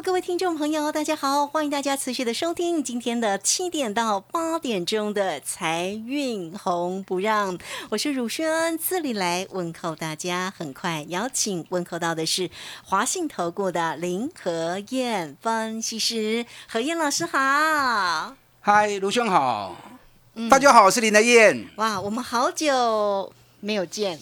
Hello，各位听众朋友，大家好，欢迎大家持续的收听今天的七点到八点钟的财运红不让，我是汝轩，这里来问候大家。很快邀请问候到的是华信投顾的林和燕分析师，何燕老师好。嗨，卢兄好，大家好，我是林德燕。哇，我们好久没有见，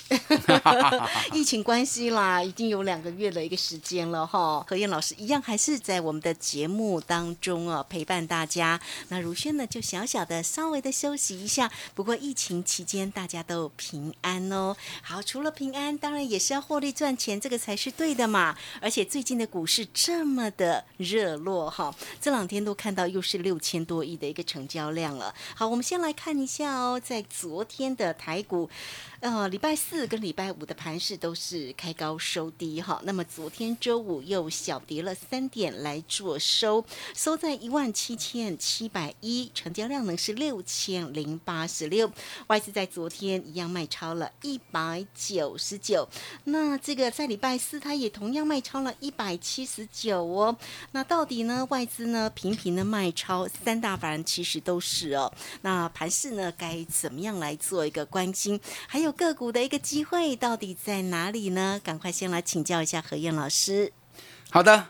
疫情关系啦，已经有两个月的一个时间了哈。何燕老师一样还是在我们的节目当中啊陪伴大家。那如轩呢就小小的稍微的休息一下。不过疫情期间大家都平安哦。好，除了平安，当然也是要获利赚钱，这个才是对的嘛。而且最近的股市这么的热络哈，这两天都看到又是六千多亿的一个成交量了。好，我们先来看一下哦，在昨天的台股。呃，礼拜四跟礼拜五的盘势都是开高收低哈。那么昨天周五又小跌了三点来做收，收在一万七千七百一，成交量呢是六千零八十六。外资在昨天一样卖超了一百九十九。那这个在礼拜四它也同样卖超了一百七十九哦。那到底呢外资呢频频的卖超，三大法人其实都是哦。那盘势呢该怎么样来做一个关心？还有。个股的一个机会到底在哪里呢？赶快先来请教一下何燕老师。好的，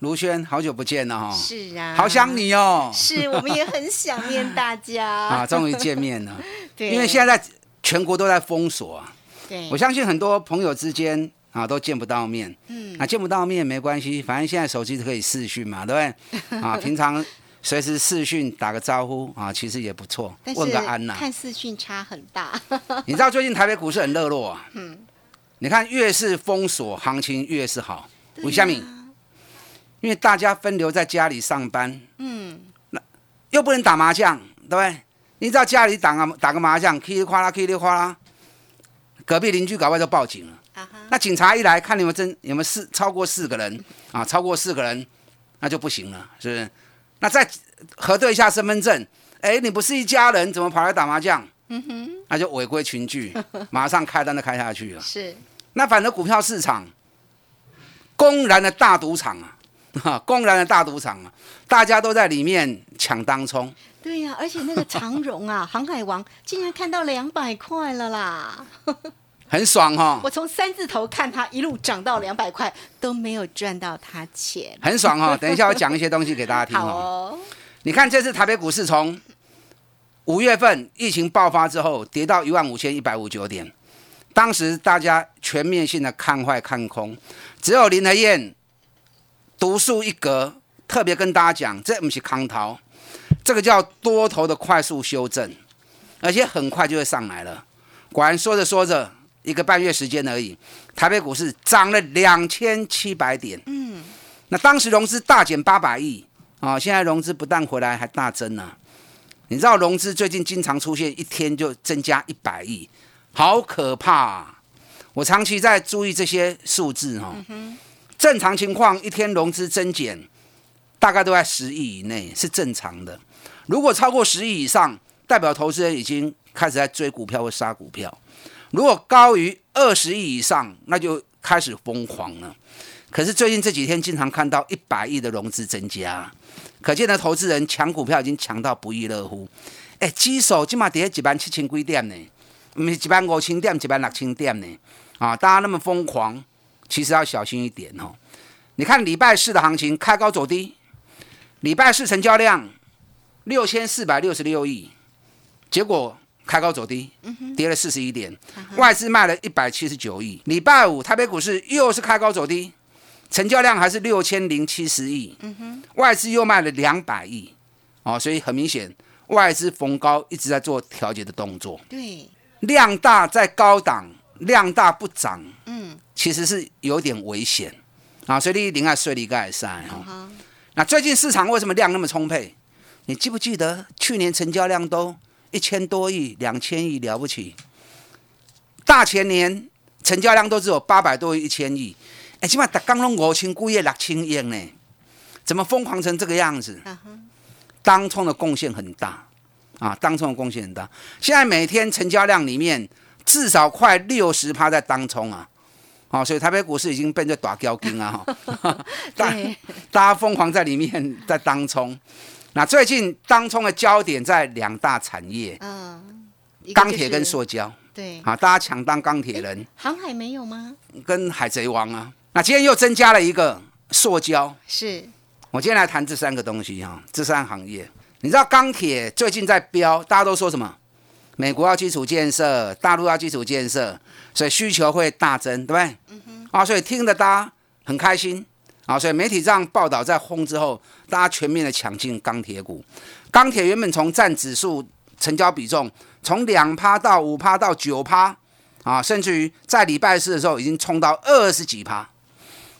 卢轩，好久不见了哈。是啊，好想你哦。是我们也很想念大家 啊，终于见面了。对，因为现在在全国都在封锁啊。对，我相信很多朋友之间啊都见不到面。嗯，啊见不到面没关系，反正现在手机可以视讯嘛，对不对？啊，平常。随时视讯打个招呼啊，其实也不错，问个安呐。看视讯差很大。你知道最近台北股市很热络啊？嗯。你看越是封锁，行情越是好。吴夏敏，因为大家分流在家里上班，嗯，那又不能打麻将，对不对？你知道家里打个打个麻将，噼里哗啦，噼里哗啦，隔壁邻居搞不好就报警了。那警察一来看你们真有没有四超过四个人啊？超过四个人，那就不行了，是不是？那再核对一下身份证，哎，你不是一家人，怎么跑来打麻将？嗯哼，那就违规群聚，马上开单就开下去了。是，那反正股票市场公然的大赌场啊，哈，公然的大赌场啊，大家都在里面抢当冲。对呀，而且那个长荣啊，航海王竟然看到两百块了啦。很爽哈！我从三字头看它一路涨到两百块，都没有赚到它钱。很爽哈！等一下我讲一些东西给大家听哦。你看这次台北股市从五月份疫情爆发之后跌到一万五千一百五九点，当时大家全面性的看坏看空，只有林和燕独树一格，特别跟大家讲，这不是康涛，这个叫多头的快速修正，而且很快就会上来了。果然说着说着。一个半月时间而已，台北股市涨了两千七百点。嗯，那当时融资大减八百亿啊，现在融资不但回来，还大增呢。你知道融资最近经常出现一天就增加一百亿，好可怕！我长期在注意这些数字哈。正常情况一天融资增减大概都在十亿以内是正常的，如果超过十亿以上，代表投资人已经开始在追股票或杀股票。如果高于二十亿以上，那就开始疯狂了。可是最近这几天经常看到一百亿的融资增加，可见的投资人抢股票已经抢到不亦乐乎。哎，基手起码跌几万七千几点呢？唔是几万五千点、几万六千点呢？啊，大家那么疯狂，其实要小心一点哦。你看礼拜四的行情开高走低，礼拜四成交量六千四百六十六亿，结果。开高走低，跌了四十一点，外资卖了一百七十九亿。礼拜五台北股市又是开高走低，成交量还是六千零七十亿，外资又卖了两百亿，哦，所以很明显，外资逢高一直在做调节的动作。对，量大在高档，量大不涨，嗯，其实是有点危险啊。所以你另外税率盖三哈。那最近市场为什么量那么充沛？你记不记得去年成交量都一千多亿、两千亿了不起？大前年成交量都只有八百多亿、一千亿，哎，起码打刚拢五千股业六千亿呢，怎么疯狂成这个样子？当冲的贡献很大啊，当冲的贡献很大。现在每天成交量里面至少快六十趴在当冲啊，好，所以台北股市已经变成大交金啊，哈，大大家疯狂在里面在当冲。那最近当中的焦点在两大产业，嗯，钢铁跟塑胶，对，啊，大家抢当钢铁人。航海没有吗？跟海贼王啊。那今天又增加了一个塑胶，是。我今天来谈这三个东西哈，这三行业。你知道钢铁最近在飙，大家都说什么？美国要基础建设，大陆要基础建设，所以需求会大增，对不对？嗯哼。啊，所以听得大家很开心啊，所以媒体这样报道在轰之后，大家全面的抢进钢铁股。钢铁原本从占指数成交比重从两趴到五趴到九趴啊，甚至于在礼拜四的时候已经冲到二十几趴。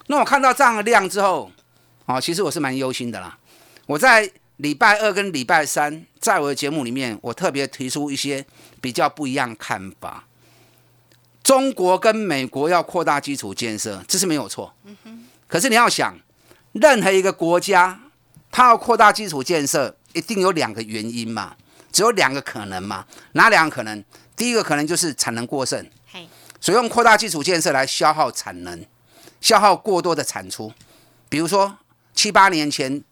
那我看到这样的量之后。啊，其实我是蛮忧心的啦。我在礼拜二跟礼拜三，在我的节目里面，我特别提出一些比较不一样看法。中国跟美国要扩大基础建设，这是没有错。嗯哼可是你要想，任何一个国家，它要扩大基础建设，一定有两个原因嘛，只有两个可能嘛。哪两个可能？第一个可能就是产能过剩，所以用扩大基础建设来消耗产能，消耗过多的产出，比如说。七八年前，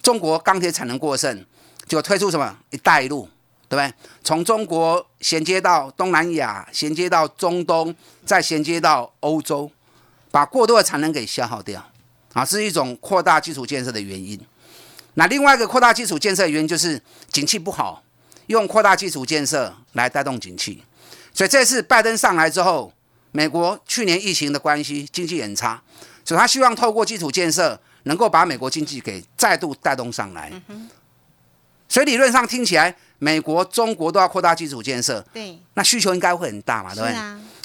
中国钢铁产能过剩，就推出什么“一带一路”，对不对？从中国衔接到东南亚，衔接到中东，再衔接到欧洲，把过多的产能给消耗掉，啊，是一种扩大基础建设的原因。那另外一个扩大基础建设的原因就是景气不好，用扩大基础建设来带动景气。所以这次拜登上来之后，美国去年疫情的关系，经济很差，所以他希望透过基础建设。能够把美国经济给再度带动上来，所以理论上听起来，美国、中国都要扩大基础建设，对，那需求应该会很大嘛，对不对？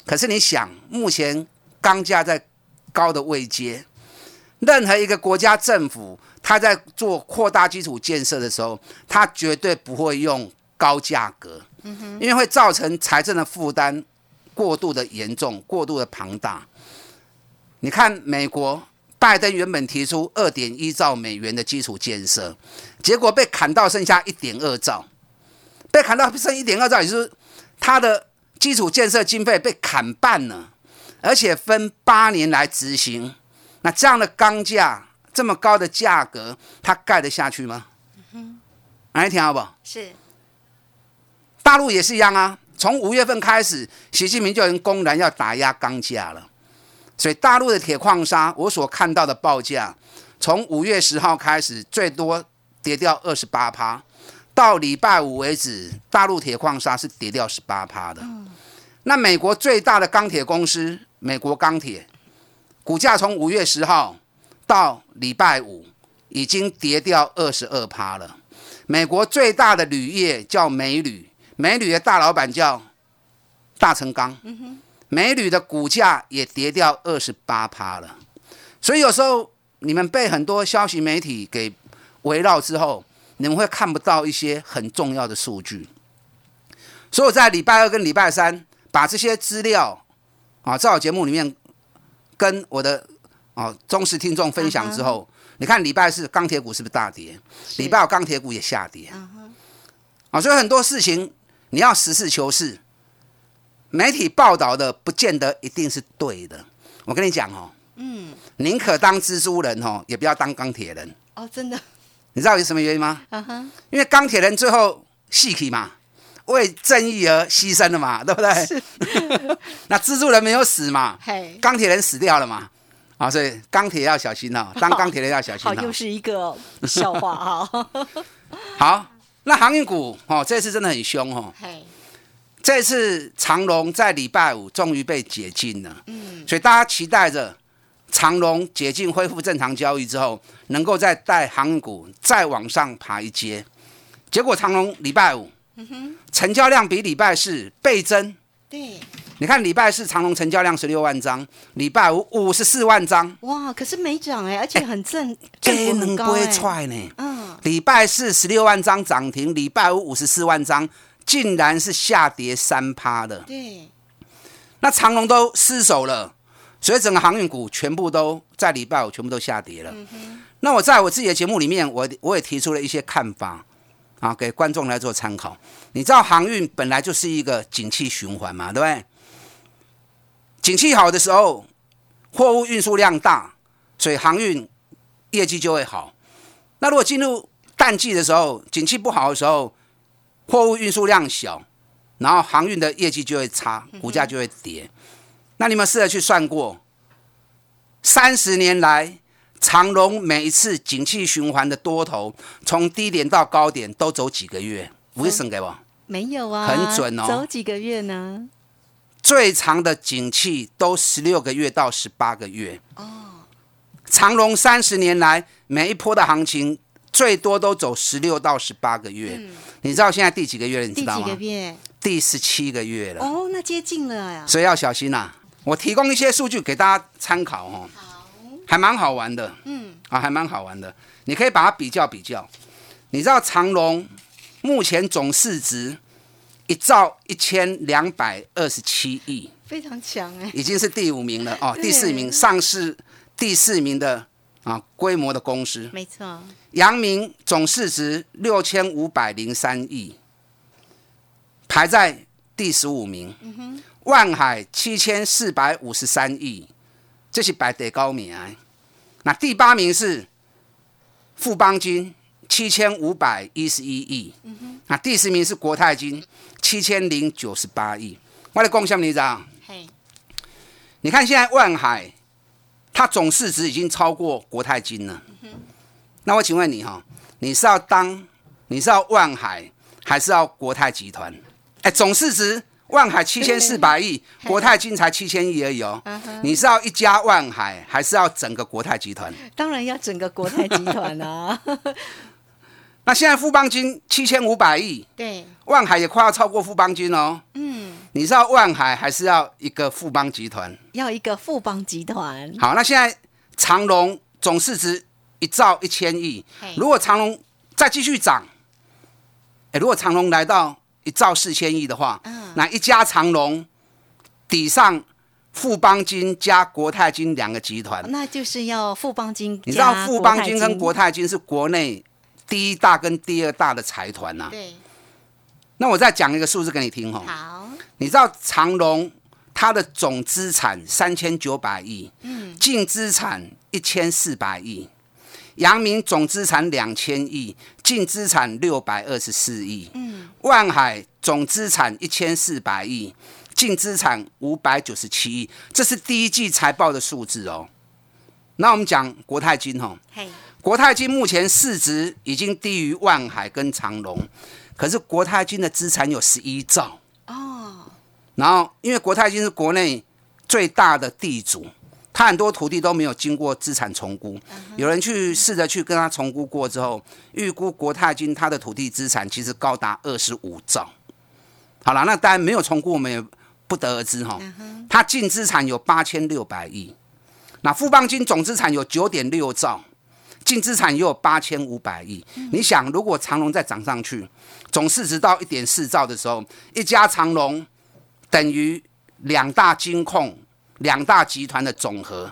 可是你想，目前钢价在高的位阶，任何一个国家政府，他在做扩大基础建设的时候，他绝对不会用高价格，因为会造成财政的负担过度的严重、过度的庞大。你看美国。拜登原本提出二点一兆美元的基础建设，结果被砍到剩下一点二兆，被砍到剩一点二兆，也就是他的基础建设经费被砍半了，而且分八年来执行。那这样的钢价这么高的价格，它盖得下去吗？嗯，来听好不好？是，大陆也是一样啊。从五月份开始，习近平就已经公然要打压钢价了。所以大陆的铁矿砂，我所看到的报价，从五月十号开始，最多跌掉二十八趴，到礼拜五为止，大陆铁矿砂是跌掉十八趴的。那美国最大的钢铁公司美国钢铁，股价从五月十号到礼拜五，已经跌掉二十二趴了。美国最大的铝业叫美铝，美铝的大老板叫大成钢。美铝的股价也跌掉二十八趴了，所以有时候你们被很多消息媒体给围绕之后，你们会看不到一些很重要的数据。所以我在礼拜二跟礼拜三把这些资料啊，在我节目里面跟我的啊忠实听众分享之后，你看礼拜四钢铁股是不是大跌？礼拜五钢铁股也下跌。啊，所以很多事情你要实事求是。媒体报道的不见得一定是对的，我跟你讲哦，嗯，宁可当蜘蛛人哦，也不要当钢铁人哦，真的，你知道有什么原因吗？因为钢铁人最后戏体嘛，为正义而牺牲了嘛，对不对？是。那蜘蛛人没有死嘛？嘿，钢铁人死掉了嘛？啊，所以钢铁要小心哦，当钢铁人要小心。好，又是一个笑话哈。好，那航运股哦，这次真的很凶哦。嘿。这次长隆在礼拜五终于被解禁了，嗯，所以大家期待着长隆解禁恢复正常交易之后，能够再带航运股再往上爬一阶。结果长隆礼拜五，成交量比礼拜四倍增，对，你看礼拜四长隆成交量十六万张，礼拜五五十四万张，哇，可是没涨哎，而且很正，这能不会踹呢？嗯，礼拜四十六万张涨停，礼拜五五十四万张，竟然是下跌三趴的。对，那长隆都失手了，所以整个航运股全部都在礼拜五全部都下跌了。那我在我自己的节目里面，我我也提出了一些看法啊，给观众来做参考。你知道航运本来就是一个景气循环嘛，对不对？景气好的时候，货物运输量大，所以航运业绩就会好。那如果进入淡季的时候，景气不好的时候，货物运输量小，然后航运的业绩就会差，股价就会跌。那你们试着去算过，三十年来长隆每一次景气循环的多头，从低点到高点都走几个月？为什么给我？没有啊，很准哦。走几个月呢？最长的景气都十六个月到十八个月。哦，长隆三十年来每一波的行情最多都走十六到十八个月。嗯，你知道现在第几个月了？你知道吗？第几个月？第十七个月了。哦，那接近了呀。所以要小心呐。我提供一些数据给大家参考哦。好，还蛮好玩的。嗯，啊，还蛮好玩的。你可以把它比较比较。你知道长隆目前总市值？一兆一千两百二十七亿，非常强哎，已经是第五名了哦，第四名上市第四名的啊规模的公司，没错。阳明总市值六千五百零三亿，排在第十五名。嗯哼。万海七千四百五十三亿，这是排第高名。那第八名是富邦金七千五百一十一亿。嗯。那第十名是国泰金。七千零九十八亿，我来共享你知道？嘿，你看现在万海，它总市值已经超过国泰金了。那我请问你哈，你是要当你是要万海，还是要国泰集团？哎，总市值万海七千四百亿，国泰金才七千亿而已哦。你是要一家万海，还是要整个国泰集团？当然要整个国泰集团啊。那现在富邦金七千五百亿，对，万海也快要超过富邦金哦。嗯，你是要万海还是要一个富邦集团？要一个富邦集团。好，那现在长隆总市值一兆一千亿，如果长隆再继续涨，哎，如果长隆来到一兆四千亿的话，嗯，那一家长隆抵上富邦金加国泰金两个集团，那就是要富邦金。你知道富邦金跟国泰金是国内。第一大跟第二大的财团呐，对。那我再讲一个数字给你听哈。好。你知道长隆它的总资产三千九百亿，嗯，净资产一千四百亿。阳明总资产两千亿，净资产六百二十四亿。嗯。万海总资产一千四百亿，净资产五百九十七亿。这是第一季财报的数字哦。那我们讲国泰金哈。嘿。国泰金目前市值已经低于万海跟长隆，可是国泰金的资产有十一兆哦。然后，因为国泰金是国内最大的地主，他很多土地都没有经过资产重估。有人去试着去跟他重估过之后，预估国泰金他的土地资产其实高达二十五兆。好了，那当然没有重估，我们也不得而知哈。他净资产有八千六百亿，那富邦金总资产有九点六兆。净资产也有八千五百亿，你想，如果长隆再涨上去，总市值到一点四兆的时候，一家长隆等于两大金控、两大集团的总和，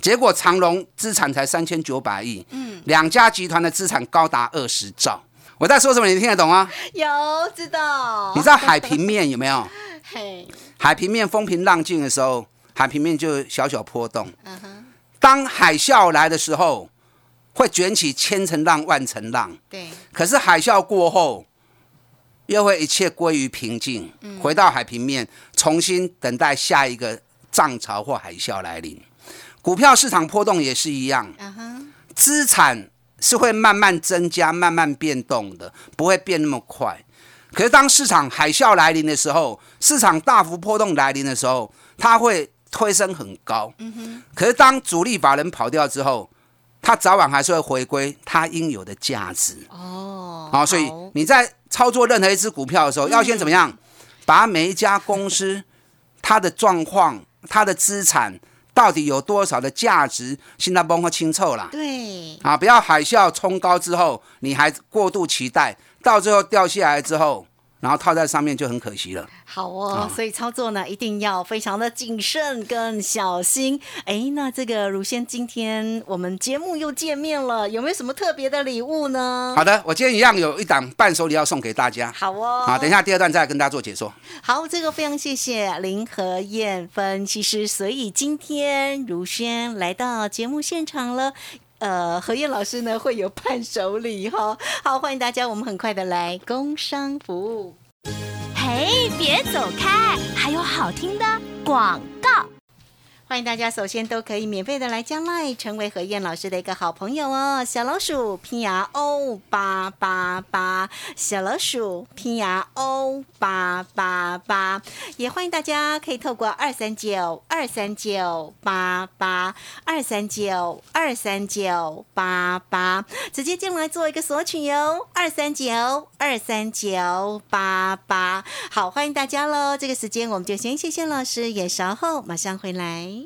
结果长隆资产才三千九百亿，嗯，两家集团的资产高达二十兆。我在说什么？你听得懂吗？有，知道。你知道海平面有没有？嘿，海平面风平浪静的时候，海平面就小小波动。嗯哼，当海啸来的时候。会卷起千层浪、万层浪。对。可是海啸过后，又会一切归于平静，回到海平面，重新等待下一个涨潮或海啸来临。股票市场波动也是一样。资产是会慢慢增加、慢慢变动的，不会变那么快。可是当市场海啸来临的时候，市场大幅波动来临的时候，它会推升很高。可是当主力法人跑掉之后，它早晚还是会回归它应有的价值哦。好，所以你在操作任何一只股票的时候，要先怎么样？把每一家公司它的状况、它的资产到底有多少的价值，现在崩和清楚啦。对，啊，不要海啸冲高之后，你还过度期待，到最后掉下来之后。然后套在上面就很可惜了。好哦，所以操作呢一定要非常的谨慎跟小心。哎，那这个如仙今天我们节目又见面了，有没有什么特别的礼物呢？好的，我今天一样有一档伴手礼要送给大家。好哦，好，等一下第二段再来跟大家做解说。好，这个非常谢谢林和燕分析师。所以今天如轩来到节目现场了。呃，何燕老师呢会有伴手礼哈，好欢迎大家，我们很快的来工商服务。嘿，别走开，还有好听的广告。欢迎大家，首先都可以免费的来加赖，成为何燕老师的一个好朋友哦。小老鼠拼牙 O 八八八，小老鼠拼牙 O 八八八，也欢迎大家可以透过二三九二三九八八二三九二三九八八直接进来做一个索取哟。二三九二三九八八，好，欢迎大家喽。这个时间我们就先谢谢老师，也稍后马上回来。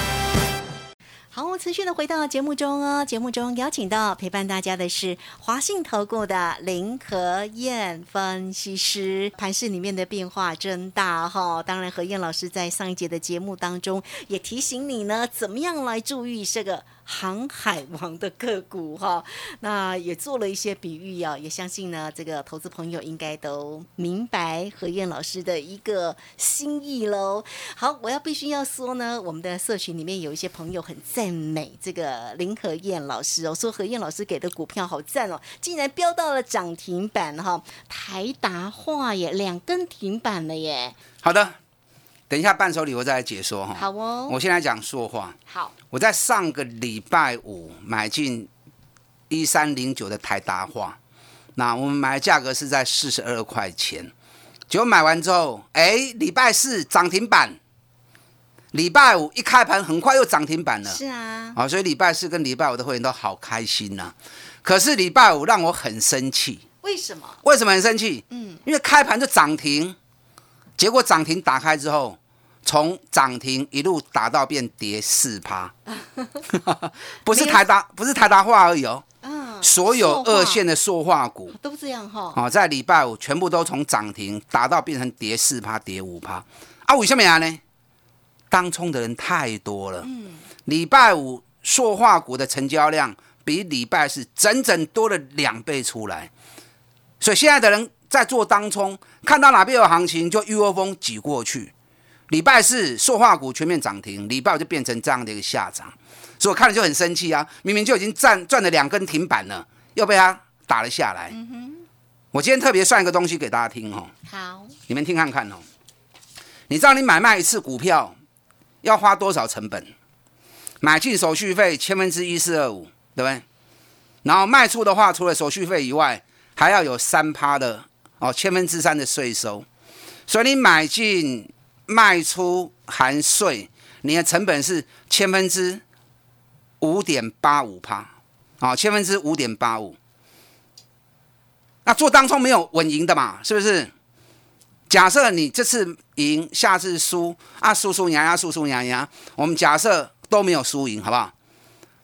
好，持续的回到节目中哦。节目中邀请到陪伴大家的是华信投顾的林和燕分析师。盘市里面的变化真大哈，当然何燕老师在上一节的节目当中也提醒你呢，怎么样来注意这个。航海王的个股哈，那也做了一些比喻啊，也相信呢，这个投资朋友应该都明白何燕老师的一个心意喽。好，我要必须要说呢，我们的社群里面有一些朋友很赞美这个林何燕老师哦，说何燕老师给的股票好赞哦，竟然飙到了涨停板哈，台达化耶，两根停板了耶。好的。等一下，伴手礼我再来解说哈。好哦。我先来讲说话。好。我在上个礼拜五买进一三零九的台达化，那我们买的价格是在四十二块钱。结果买完之后，哎，礼拜四涨停板，礼拜五一开盘很快又涨停板了。是啊。啊，所以礼拜四跟礼拜五的会员都好开心呐。可是礼拜五让我很生气。为什么？为什么很生气？嗯，因为开盘就涨停，结果涨停打开之后。从涨停一路打到变跌四趴，不是台达，不是台达化而已哦。所有二线的塑化股都这样哈。哦，在礼拜五全部都从涨停打到变成跌四趴、跌五趴。啊，为什么呀呢？当冲的人太多了。嗯。礼拜五塑化股的成交量比礼拜四整整多了两倍出来，所以现在的人在做当冲，看到哪边有行情就一窝蜂挤过去。礼拜四塑化股全面涨停，礼拜五就变成这样的一个下涨，所以我看了就很生气啊！明明就已经赚赚了两根停板了，又被他打了下来。我今天特别算一个东西给大家听哦。好，你们听看看哦。你知道你买卖一次股票要花多少成本？买进手续费千分之一四二五，对不对？然后卖出的话，除了手续费以外，还要有三趴的哦，千分之三的税收。所以你买进。卖出含税，你的成本是千分之五点八五趴，啊，千分之五点八五。那做当中没有稳赢的嘛，是不是？假设你这次赢，下次输，啊，输输赢赢，输输赢赢，我们假设都没有输赢，好不好？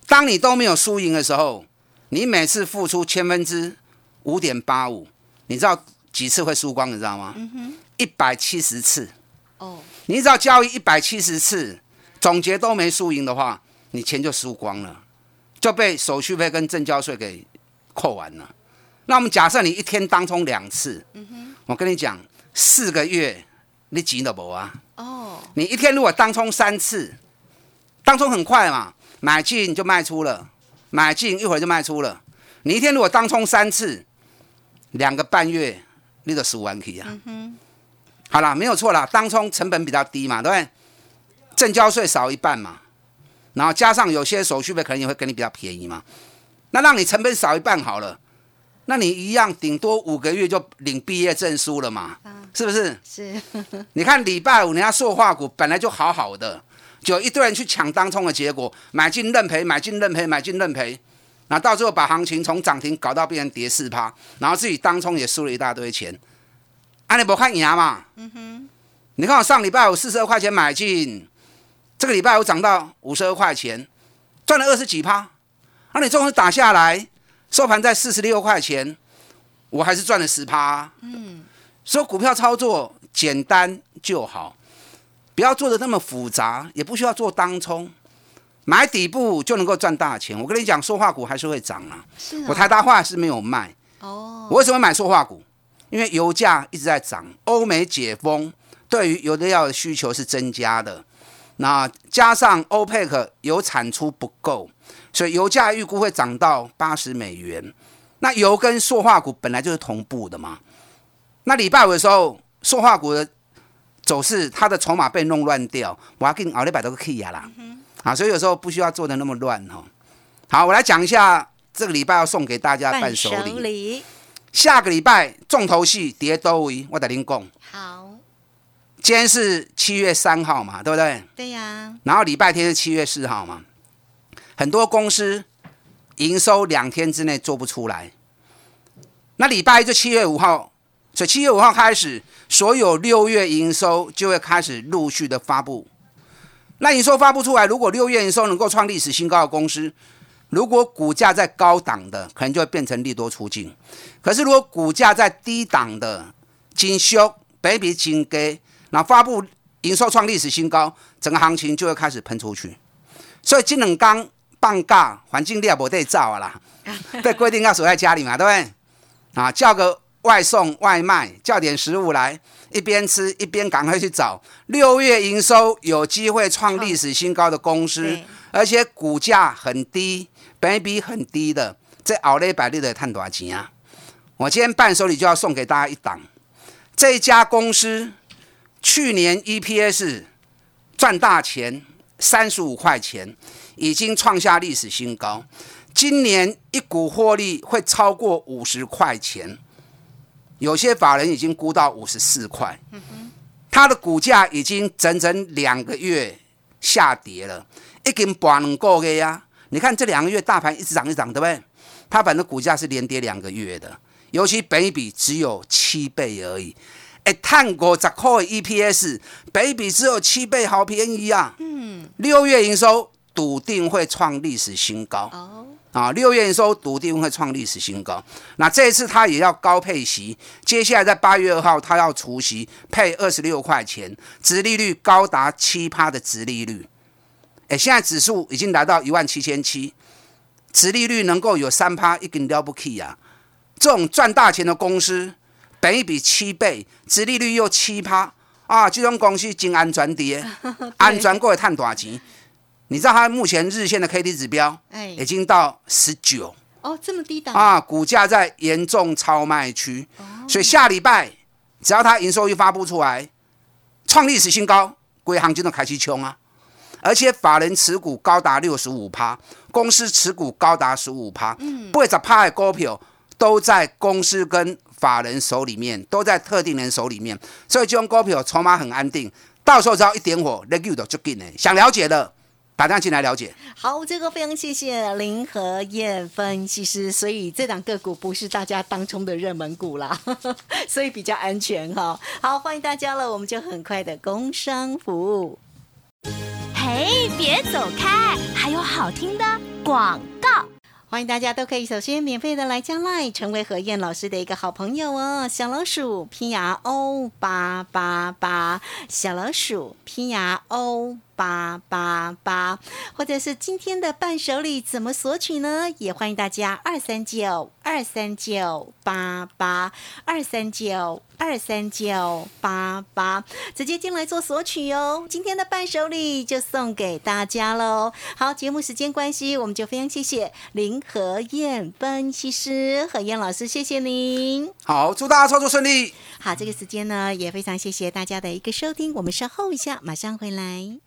当你都没有输赢的时候，你每次付出千分之五点八五，你知道几次会输光？你知道吗？一百七十次。哦，你只要交易一百七十次，总结都没输赢的话，你钱就输光了，就被手续费跟证交税给扣完了。那我们假设你一天当中两次，嗯哼，我跟你讲，四个月你急了不啊？哦，你一天如果当冲三次，当冲很快嘛，买进就卖出了，买进一会儿就卖出了。你一天如果当冲三次，两个半月你就十五万 K 啊。好了，没有错啦，当冲成本比较低嘛，对不对？正交税少一半嘛，然后加上有些手续费可能也会给你比较便宜嘛，那让你成本少一半好了，那你一样顶多五个月就领毕业证书了嘛，是不是？是，你看礼拜五人家塑化股本来就好好的，就一堆人去抢当冲的结果，买进认赔，买进认赔，买进认赔，那到最后把行情从涨停搞到变成跌四趴，然后自己当冲也输了一大堆钱，啊，你不看牙嘛？嗯哼，你看我上礼拜我四十二块钱买进。这个礼拜我涨到五十二块钱，赚了二十几趴。那你终于打下来，收盘在四十六块钱，我还是赚了十趴。嗯，所以股票操作简单就好，不要做的那么复杂，也不需要做当冲，买底部就能够赚大钱。我跟你讲，塑化股还是会涨啊。是我台大化是没有卖。哦。我为什么买塑化股？因为油价一直在涨，欧美解封，对于油的药的需求是增加的。那加上欧佩克油产出不够，所以油价预估会涨到八十美元。那油跟塑化股本来就是同步的嘛。那礼拜五的时候，塑化股的走势，它的筹码被弄乱掉，我要给你熬了百多个 K 呀啦。啊，所以有时候不需要做的那么乱哈。好，我来讲一下这个礼拜要送给大家伴手礼。下个礼拜重头戏跌多维，我等您讲。好。今天是七月三号嘛，对不对？对呀。然后礼拜天是七月四号嘛，很多公司营收两天之内做不出来。那礼拜一就七月五号，所以七月五号开始，所有六月营收就会开始陆续的发布。那营收发布出来，如果六月营收能够创历史新高的公司，如果股价在高档的，可能就会变成利多出境。可是如果股价在低档的，金修北比金给。那发布营收创历史新高，整个行情就会开始喷出去。所以金冷刚放假，环境力也无得造啊啦，被规定要守在家里嘛，对不对？啊，叫个外送外卖，叫点食物来，一边吃一边赶快去找六月营收有机会创历史新高的公司，而且股价很低，本比很低的，这熬了一百日的赚多少钱啊？我今天伴手礼就要送给大家一档，这家公司。去年 EPS 赚大钱，三十五块钱，已经创下历史新高。今年一股获利会超过五十块钱，有些法人已经估到五十四块。它的股价已经整整两个月下跌了，已经半两个月呀。你看这两个月大盘一直涨一涨，对不对？它反正股价是连跌两个月的，尤其北比只有七倍而已。哎，探过十块 EPS，北比只有七倍，好便宜啊！嗯，六月营收笃定会创历史新高。哦，啊，六月营收笃定会创历史新高。那这一次它也要高配息，接下来在八月二号它要除息，配二十六块钱，殖利率高达七趴的殖利率。哎，现在指数已经来到一万七千七，殖利率能够有三趴，一根了不起啊！这种赚大钱的公司。等一比七倍，殖利率又七趴啊！这种公司真安全跌，安全过会探大钱。你知道它目前日线的 K D 指标，哎，已经到十九哦，这么低档啊！股价在严重超卖区，所以下礼拜只要它营收一发布出来，创历史新高，归行就能开始冲啊！而且法人持股高达六十五趴，公司持股高达十五趴，嗯，八十趴的股票都在公司跟。法人手里面都在特定人手里面，所以这种股票筹码很安定，到时候只要一点火，那 Q 的就进来。想了解的，打电话进来了解。好，这个非常谢谢林和燕分析师。所以这档个股不是大家当中的热门股啦，所以比较安全哈。好，欢迎大家了，我们就很快的工商服务。嘿，别走开，还有好听的广告。欢迎大家都可以首先免费的来加赖，成为何燕老师的一个好朋友哦。小老鼠拼牙 O 八八八，小老鼠拼牙 O。八八八，或者是今天的伴手礼怎么索取呢？也欢迎大家二三九二三九八八二三九二三九八八直接进来做索取哦。今天的伴手礼就送给大家喽。好，节目时间关系，我们就非常谢谢林和燕分析师和燕老师，谢谢您。好，祝大家操作顺利。好，这个时间呢，也非常谢谢大家的一个收听。我们稍后一下，马上回来。